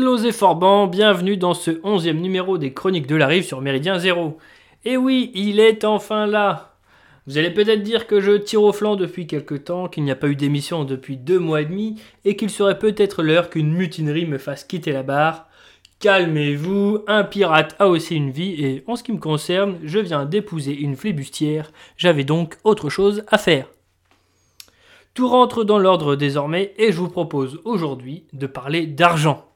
Matelots et Forban, bienvenue dans ce onzième numéro des Chroniques de la Rive sur Méridien Zéro. Et oui, il est enfin là Vous allez peut-être dire que je tire au flanc depuis quelque temps, qu'il n'y a pas eu d'émission depuis deux mois et demi, et qu'il serait peut-être l'heure qu'une mutinerie me fasse quitter la barre. Calmez-vous, un pirate a aussi une vie, et en ce qui me concerne, je viens d'épouser une flibustière, j'avais donc autre chose à faire. Tout rentre dans l'ordre désormais et je vous propose aujourd'hui de parler d'argent.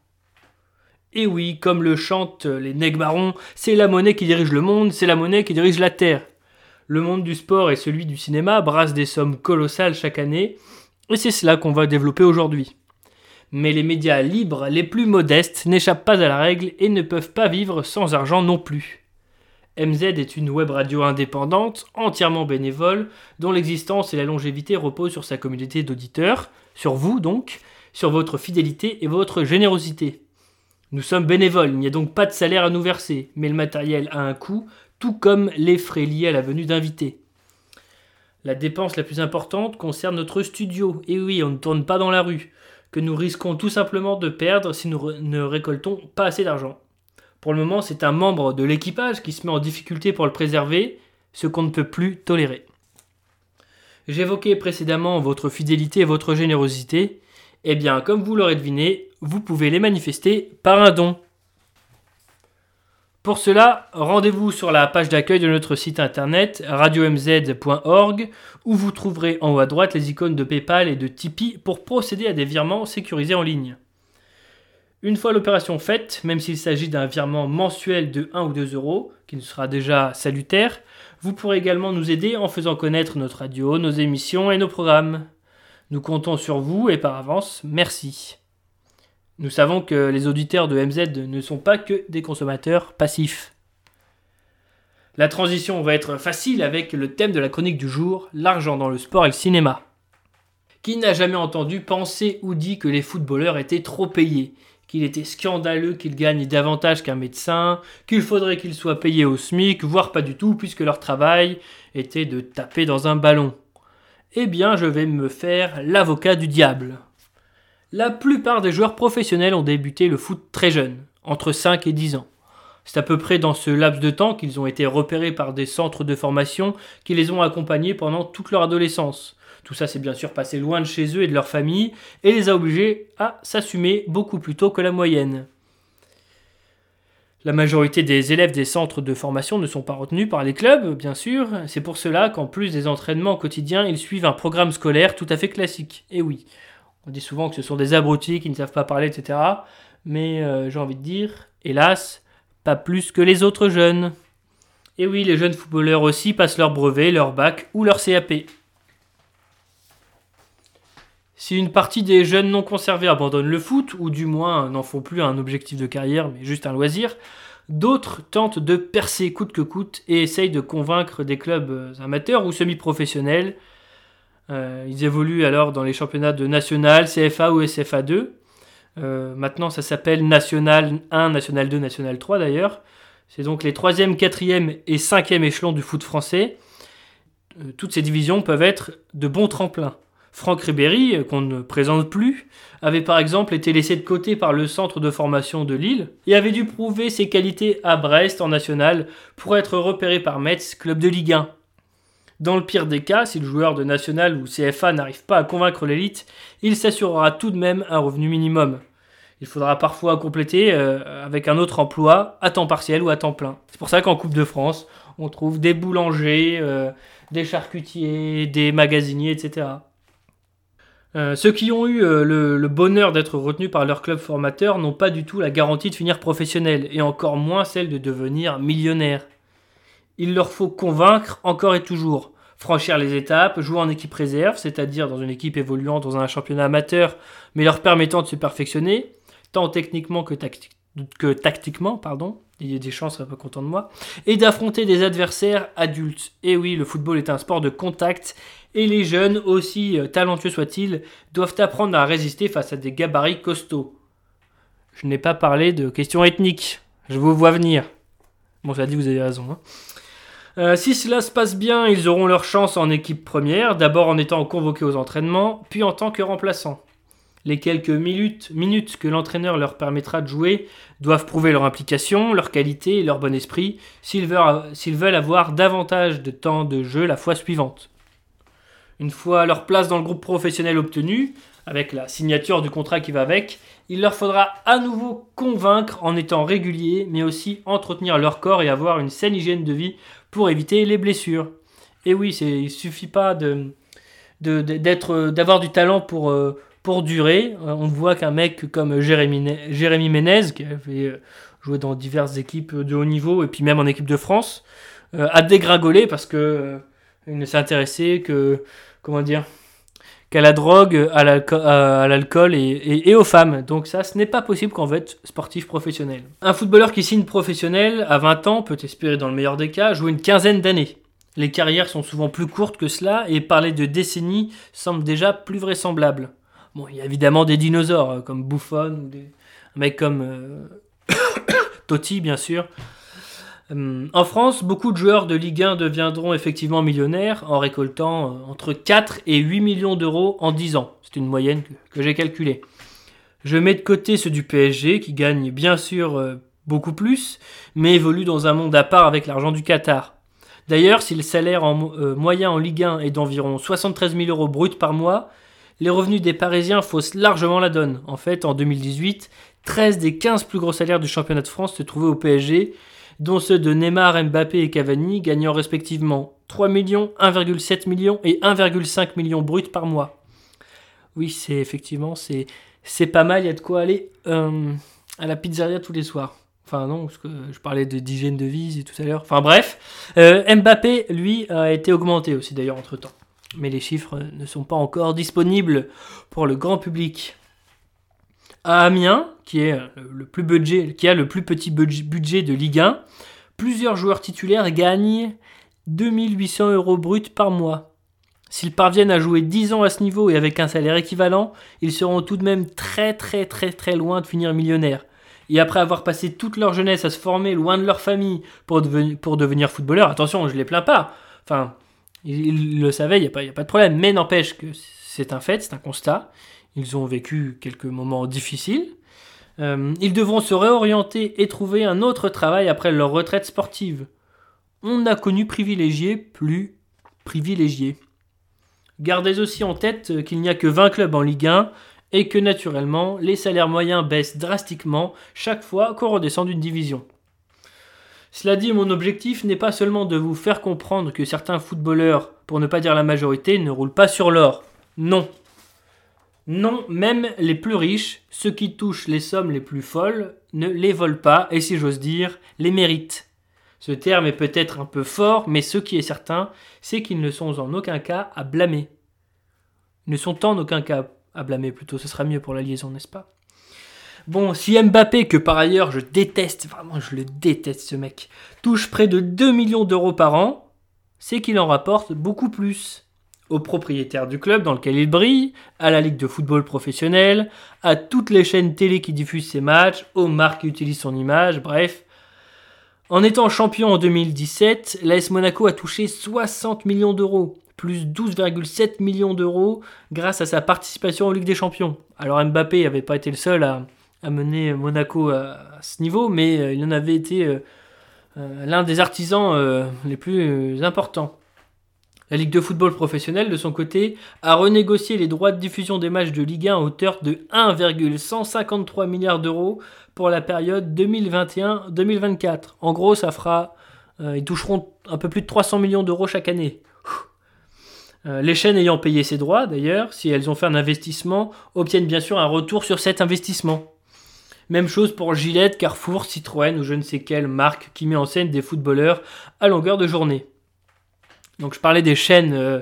Et oui, comme le chantent les Negmarons, c'est la monnaie qui dirige le monde, c'est la monnaie qui dirige la terre. Le monde du sport et celui du cinéma brassent des sommes colossales chaque année, et c'est cela qu'on va développer aujourd'hui. Mais les médias libres les plus modestes n'échappent pas à la règle et ne peuvent pas vivre sans argent non plus. MZ est une web radio indépendante, entièrement bénévole, dont l'existence et la longévité reposent sur sa communauté d'auditeurs, sur vous donc, sur votre fidélité et votre générosité. Nous sommes bénévoles, il n'y a donc pas de salaire à nous verser, mais le matériel a un coût, tout comme les frais liés à la venue d'invités. La dépense la plus importante concerne notre studio, et oui, on ne tourne pas dans la rue, que nous risquons tout simplement de perdre si nous ne récoltons pas assez d'argent. Pour le moment, c'est un membre de l'équipage qui se met en difficulté pour le préserver, ce qu'on ne peut plus tolérer. J'évoquais précédemment votre fidélité et votre générosité. Eh bien, comme vous l'aurez deviné, vous pouvez les manifester par un don. Pour cela, rendez-vous sur la page d'accueil de notre site internet radiomz.org où vous trouverez en haut à droite les icônes de PayPal et de Tipeee pour procéder à des virements sécurisés en ligne. Une fois l'opération faite, même s'il s'agit d'un virement mensuel de 1 ou 2 euros, qui ne sera déjà salutaire, vous pourrez également nous aider en faisant connaître notre radio, nos émissions et nos programmes. Nous comptons sur vous et par avance, merci. Nous savons que les auditeurs de MZ ne sont pas que des consommateurs passifs. La transition va être facile avec le thème de la chronique du jour, l'argent dans le sport et le cinéma. Qui n'a jamais entendu penser ou dit que les footballeurs étaient trop payés qu'il était scandaleux qu'ils gagnent davantage qu'un médecin, qu'il faudrait qu'ils soient payés au SMIC, voire pas du tout, puisque leur travail était de taper dans un ballon? Eh bien, je vais me faire l'avocat du diable. La plupart des joueurs professionnels ont débuté le foot très jeunes, entre 5 et 10 ans. C'est à peu près dans ce laps de temps qu'ils ont été repérés par des centres de formation qui les ont accompagnés pendant toute leur adolescence. Tout ça s'est bien sûr passé loin de chez eux et de leur famille et les a obligés à s'assumer beaucoup plus tôt que la moyenne. La majorité des élèves des centres de formation ne sont pas retenus par les clubs, bien sûr. C'est pour cela qu'en plus des entraînements quotidiens, ils suivent un programme scolaire tout à fait classique. Et oui, on dit souvent que ce sont des abrutis qui ne savent pas parler, etc. Mais euh, j'ai envie de dire, hélas, pas plus que les autres jeunes. Et oui, les jeunes footballeurs aussi passent leur brevet, leur bac ou leur CAP. Si une partie des jeunes non conservés abandonnent le foot, ou du moins n'en font plus un objectif de carrière, mais juste un loisir, d'autres tentent de percer coûte que coûte et essayent de convaincre des clubs amateurs ou semi-professionnels. Euh, ils évoluent alors dans les championnats de National, CFA ou SFA 2. Euh, maintenant, ça s'appelle National 1, National 2, National 3 d'ailleurs. C'est donc les 3e, 4e et 5e échelons du foot français. Euh, toutes ces divisions peuvent être de bons tremplins. Franck Ribéry, euh, qu'on ne présente plus, avait par exemple été laissé de côté par le centre de formation de Lille et avait dû prouver ses qualités à Brest en national pour être repéré par Metz, club de Ligue 1. Dans le pire des cas, si le joueur de national ou CFA n'arrive pas à convaincre l'élite, il s'assurera tout de même un revenu minimum. Il faudra parfois compléter euh, avec un autre emploi à temps partiel ou à temps plein. C'est pour ça qu'en Coupe de France, on trouve des boulangers, euh, des charcutiers, des magasiniers, etc. Euh, ceux qui ont eu euh, le, bonheur d'être retenus par leur club formateur n'ont pas du tout la garantie de finir professionnel, et encore moins celle de devenir millionnaire. Il leur faut convaincre encore et toujours, franchir les étapes, jouer en équipe réserve, c'est-à-dire dans une équipe évoluant dans un championnat amateur, mais leur permettant de se perfectionner, tant techniquement que, que tactiquement, pardon, il y a des chances, pas content de moi, et d'affronter des adversaires adultes. Et oui, le football est un sport de contact, et les jeunes, aussi euh, talentueux soient-ils, doivent apprendre à résister face à des gabarits costauds. Je n'ai pas parlé de questions ethniques, je vous vois venir. Bon, ça dit, vous avez raison. Hein. Euh, si cela se passe bien, ils auront leur chance en équipe première, d'abord en étant convoqués aux entraînements, puis en tant que remplaçants. Les quelques minutes, que l'entraîneur leur permettra de jouer doivent prouver leur implication, leur qualité et leur bon esprit s'ils veulent avoir davantage de temps de jeu la fois suivante. Une fois leur place dans le groupe professionnel obtenue, avec la signature du contrat qui va avec, il leur faudra à nouveau convaincre en étant réguliers, mais aussi entretenir leur corps et avoir une saine hygiène de vie pour éviter les blessures. Et oui, il suffit pas de, d'avoir du talent pour, euh, pour durer. Euh, On voit qu'un mec comme Jérémy, Jérémy Ménez, qui avait euh, joué dans diverses équipes de haut niveau et puis même en équipe de France, a dégringolé parce que il ne s'intéressait que comment dire qu'à la drogue, à l'alco- à à l'alcool et, aux femmes. Donc ça, ce n'est pas possible veut être sportif professionnel. Un footballeur qui signe professionnel à 20 ans peut espérer dans le meilleur des cas jouer une quinzaine d'années. Les carrières sont souvent plus courtes que cela et parler de décennies semble déjà plus vraisemblable. Bon, il y a évidemment des dinosaures euh, comme Buffon ou des... un mec comme euh, Totti bien sûr. Hum, en France, beaucoup de joueurs de Ligue 1 deviendront effectivement millionnaires en récoltant euh, entre 4 et 8 millions d'euros en 10 ans. C'est une moyenne que, j'ai calculée. Je mets de côté ceux du PSG qui gagnent bien sûr euh, beaucoup plus, mais évoluent dans un monde à part avec l'argent du Qatar. D'ailleurs, si le salaire en mo- euh, moyen en Ligue 1 est d'environ 73 000 euros bruts par mois, les revenus des Parisiens faussent largement la donne. En fait, en 2018, 13 des 15 plus gros salaires du championnat de France se trouvaient au PSG, dont ceux de Neymar, Mbappé et Cavani, gagnant respectivement 3 millions, 1,7 million et 1,5 million bruts par mois. Oui, c'est effectivement, c'est, pas mal, il y a de quoi aller euh, à la pizzeria tous les soirs. Enfin non, parce que je parlais de, d'hygiène de vie tout à l'heure. Enfin bref, Euh, Mbappé, lui, a été augmenté aussi d'ailleurs entre-temps. Mais les chiffres ne sont pas encore disponibles pour le grand public. À Amiens, budget, qui a le plus petit budget de Ligue 1, plusieurs joueurs titulaires gagnent 2800 euros bruts par mois. S'ils parviennent à jouer 10 ans à ce niveau et avec un salaire équivalent, ils seront tout de même très très très très loin de finir millionnaires. Et après avoir passé toute leur jeunesse à se former loin de leur famille pour, deveni- pour devenir footballeur, attention, je les plains pas. Enfin, ils, le savaient, il n'y a pas de problème. Mais n'empêche que c'est un fait, c'est un constat. Ils ont vécu quelques moments difficiles. Euh, ils devront se réorienter et trouver un autre travail après leur retraite sportive. On a connu privilégiés plus privilégiés. Gardez aussi en tête qu'il n'y a que 20 clubs en Ligue 1 et que naturellement les salaires moyens baissent drastiquement chaque fois qu'on redescend d'une division. Cela dit, mon objectif n'est pas seulement de vous faire comprendre que certains footballeurs, pour ne pas dire la majorité, ne roulent pas sur l'or. Non. Non, même les plus riches, ceux qui touchent les sommes les plus folles, ne les volent pas et si j'ose dire, les méritent. Ce terme est peut-être un peu fort, mais ce qui est certain, c'est qu'ils ne sont en aucun cas à blâmer. Ils ne sont en aucun cas à blâmer, plutôt, ce sera mieux pour la liaison, n'est-ce pas? Bon, si Mbappé, que par ailleurs je déteste, vraiment je le déteste ce mec, touche près de 2 millions d'euros par an, c'est qu'il en rapporte beaucoup plus aux propriétaires du club dans lequel il brille, à la ligue de football professionnel, à toutes les chaînes télé qui diffusent ses matchs, aux marques qui utilisent son image, bref. En étant champion en 2017, l'AS Monaco a touché 60 millions d'euros, plus 12,7 millions d'euros grâce à sa participation en Ligue des Champions. Alors Mbappé n'avait pas été le seul à, mener Monaco à, ce niveau, mais euh, il en avait été euh, euh, l'un des artisans les plus importants. La Ligue de football professionnel, de son côté, a renégocié les droits de diffusion des matchs de Ligue 1 à hauteur de 1,153 milliards d'euros pour la période 2021-2024. En gros, ça fera, euh, ils toucheront un peu plus de 300 millions d'euros chaque année. Euh, les chaînes ayant payé ces droits, d'ailleurs, si elles ont fait un investissement, obtiennent bien sûr un retour sur cet investissement. Même chose pour Gillette, Carrefour, Citroën ou je ne sais quelle marque qui met en scène des footballeurs à longueur de journée. Donc je parlais des chaînes, euh,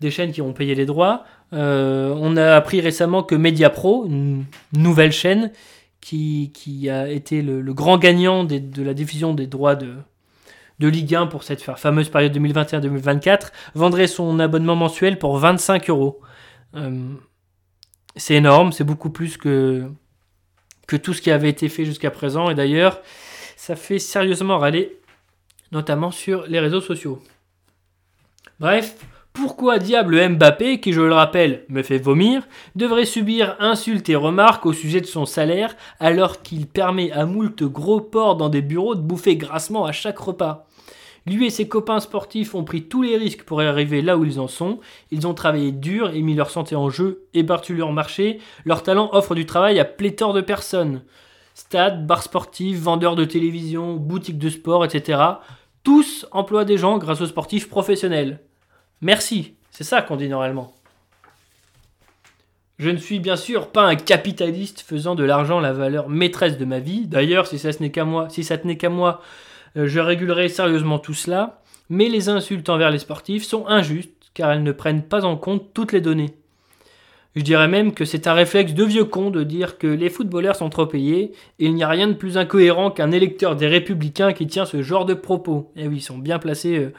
des chaînes qui ont payé les droits. Euh, on a appris récemment que Mediapro, une nouvelle chaîne qui, a été le, grand gagnant de la diffusion des droits de, de Ligue 1 pour cette fameuse période 2021-2024, vendrait son abonnement mensuel pour 25 euros. Euh, c'est énorme, c'est beaucoup plus que, que tout ce qui avait été fait jusqu'à présent. Et d'ailleurs, ça fait sérieusement râler, notamment sur les réseaux sociaux. Bref, Pourquoi diable Mbappé, qui je le rappelle me fait vomir, devrait subir insultes et remarques au sujet de son salaire alors qu'il permet à moult gros porcs dans des bureaux de bouffer grassement à chaque repas? Lui et ses copains sportifs ont pris tous les risques pour arriver là où ils en sont. Ils ont travaillé dur et mis leur santé en jeu et battu leur marché. Leur talent offre du travail à pléthore de personnes. Stades, bars sportifs, vendeurs de télévision, boutiques de sport, etc. Tous emploient des gens grâce aux sportifs professionnels. Merci, c'est ça qu'on dit normalement. Je ne suis bien sûr pas un capitaliste faisant de l'argent la valeur maîtresse de ma vie. D'ailleurs, si ça n'est qu'à moi, si ça tenait qu'à moi, euh, je régulerai sérieusement tout cela, mais les insultes envers les sportifs sont injustes car elles ne prennent pas en compte toutes les données. Je dirais même que c'est un réflexe de vieux con de dire que les footballeurs sont trop payés, et il n'y a rien de plus incohérent qu'un électeur des républicains qui tient ce genre de propos. Et eh oui, ils sont bien placés euh,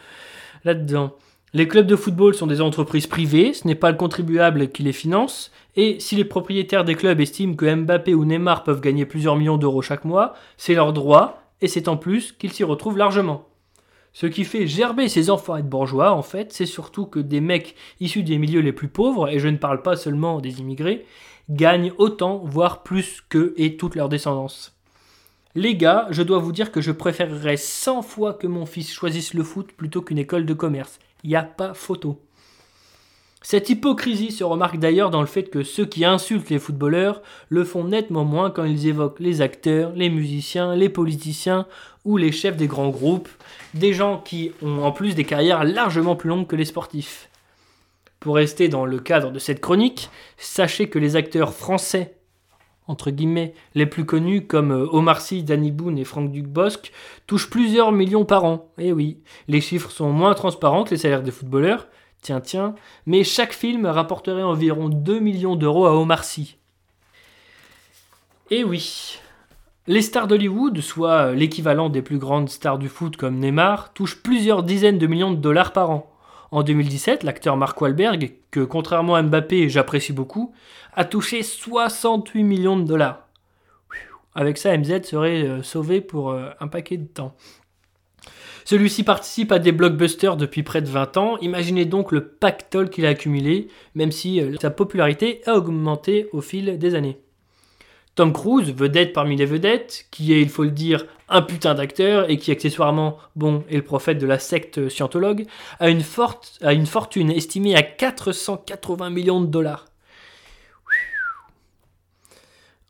là-dedans. Les clubs de football sont des entreprises privées, ce n'est pas le contribuable qui les finance, et si les propriétaires des clubs estiment que Mbappé ou Neymar peuvent gagner plusieurs millions d'euros chaque mois, c'est leur droit, et c'est en plus qu'ils s'y retrouvent largement. Ce qui fait gerber ces enfants de bourgeois, en fait, c'est surtout que des mecs issus des milieux les plus pauvres, et je ne parle pas seulement des immigrés, gagnent autant, voire plus qu'eux et toute leur descendance. Les gars, je dois vous dire que je préférerais 100 fois que mon fils choisisse le foot plutôt qu'une école de commerce. N'y a pas photo. Cette hypocrisie se remarque d'ailleurs dans le fait que ceux qui insultent les footballeurs le font nettement moins quand ils évoquent les acteurs, les musiciens, les politiciens ou les chefs des grands groupes, des gens qui ont en plus des carrières largement plus longues que les sportifs. Pour rester dans le cadre de cette chronique, sachez que les acteurs français, entre guillemets, les plus connus comme euh, Omar Sy, Danny Boone et Franck Dubosc, touchent plusieurs millions par an. Eh oui, les chiffres sont moins transparents que les salaires des footballeurs, Tiens, tiens. Mais chaque film rapporterait environ 2 millions d'euros à Omar Sy. Et eh oui. Les stars d'Hollywood, soit l'équivalent des plus grandes stars du foot comme Neymar, touchent plusieurs dizaines de millions de dollars par an. En 2017, l'acteur Mark Wahlberg, que contrairement à Mbappé j'apprécie beaucoup, a touché 68 millions de dollars. Avec ça, MZ serait euh, sauvé pour euh, un paquet de temps. Celui-ci participe à des blockbusters depuis près de 20 ans. Imaginez donc le pactole qu'il a accumulé, même si euh, sa popularité a augmenté au fil des années. Tom Cruise, vedette parmi les vedettes, qui est, il faut le dire, un putain d'acteur et qui accessoirement, bon, est le prophète de la secte scientologue, a une, forte, a une fortune estimée à 480 millions de dollars.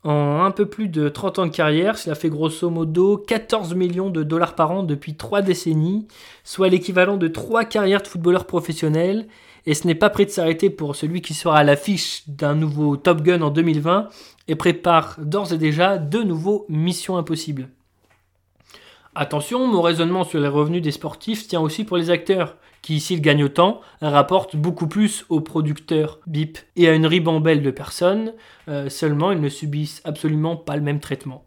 En un peu plus de 30 ans de carrière, cela fait grosso modo 14 millions de dollars par an depuis 3 décennies, soit l'équivalent de 3 carrières de footballeurs professionnels. Et ce n'est pas prêt de s'arrêter pour celui qui sera à l'affiche d'un nouveau Top Gun en 2020 et prépare d'ores et déjà deux nouveaux Missions Impossibles. Attention, mon raisonnement sur les revenus des sportifs tient aussi pour les acteurs, qui s'ils gagnent autant, rapportent beaucoup plus aux producteurs BIP et à une ribambelle de personnes, euh, seulement ils ne subissent absolument pas le même traitement.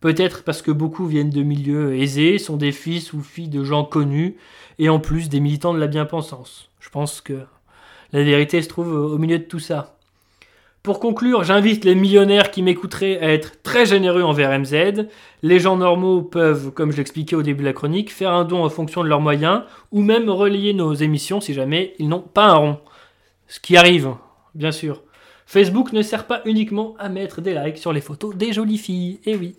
Peut-être parce que beaucoup viennent de milieux aisés, sont des fils ou filles de gens connus, et en plus des militants de la bien-pensance. Je pense que la vérité se trouve au milieu de tout ça. Pour conclure, j'invite les millionnaires qui m'écouteraient à être très généreux envers MZ. Les gens normaux peuvent, comme je l'expliquais au début de la chronique, faire un don en fonction de leurs moyens, ou même relayer nos émissions si jamais ils n'ont pas un rond. Ce qui arrive, bien sûr. Facebook ne sert pas uniquement à mettre des likes sur les photos des jolies filles, eh oui.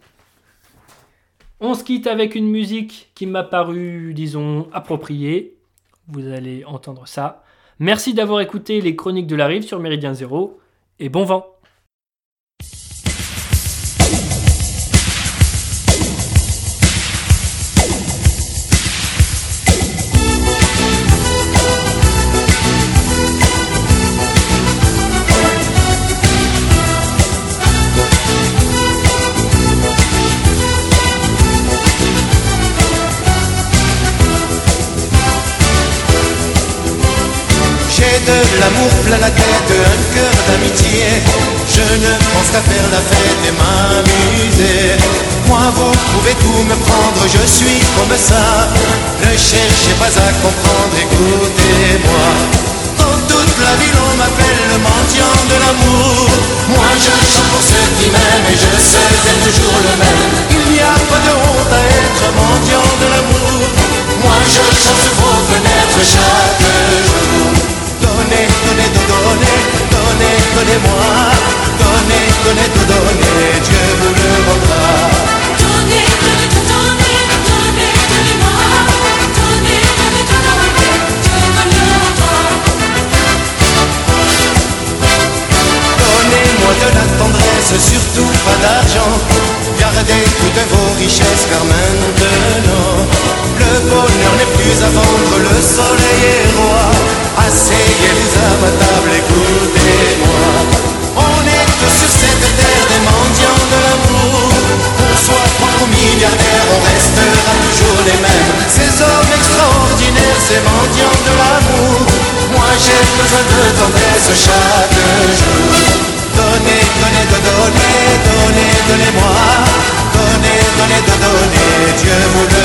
On se quitte avec une musique qui m'a paru, disons, appropriée. Vous allez entendre ça. Merci d'avoir écouté les chroniques de la rive sur Méridien Zéro et bon vent de l'amour plein la tête, un cœur. Je ne pense qu'à faire la fête et m'amuser. Moi, vous pouvez tout me prendre, je suis comme ça. Ne cherchez pas à comprendre, écoutez-moi. Dans toute la ville, on m'appelle le mendiant de l'amour. Moi, je chante pour ceux qui m'aiment et je serai toujours le même. Donnez, donnez, donnez, donnez-moi, Donnez, donnez. Donnez-moi de la tendresse, surtout pas d'argent. Gardez toutes vos richesses car maintenant le bonheur n'est plus à vendre, le soleil est roi. Asseyez-vous à ma table, écoutez-moi sur cette terre des mendiants de l'amour. Qu'on soit franc milliardaire, on restera toujours les mêmes. Ces hommes extraordinaires, ces mendiants de l'amour. Moi j'ai besoin de tendresse chaque jour. Donnez, donnez, donnez, donnez, donnez-moi. Donnez, donnez, donnez, Dieu vous le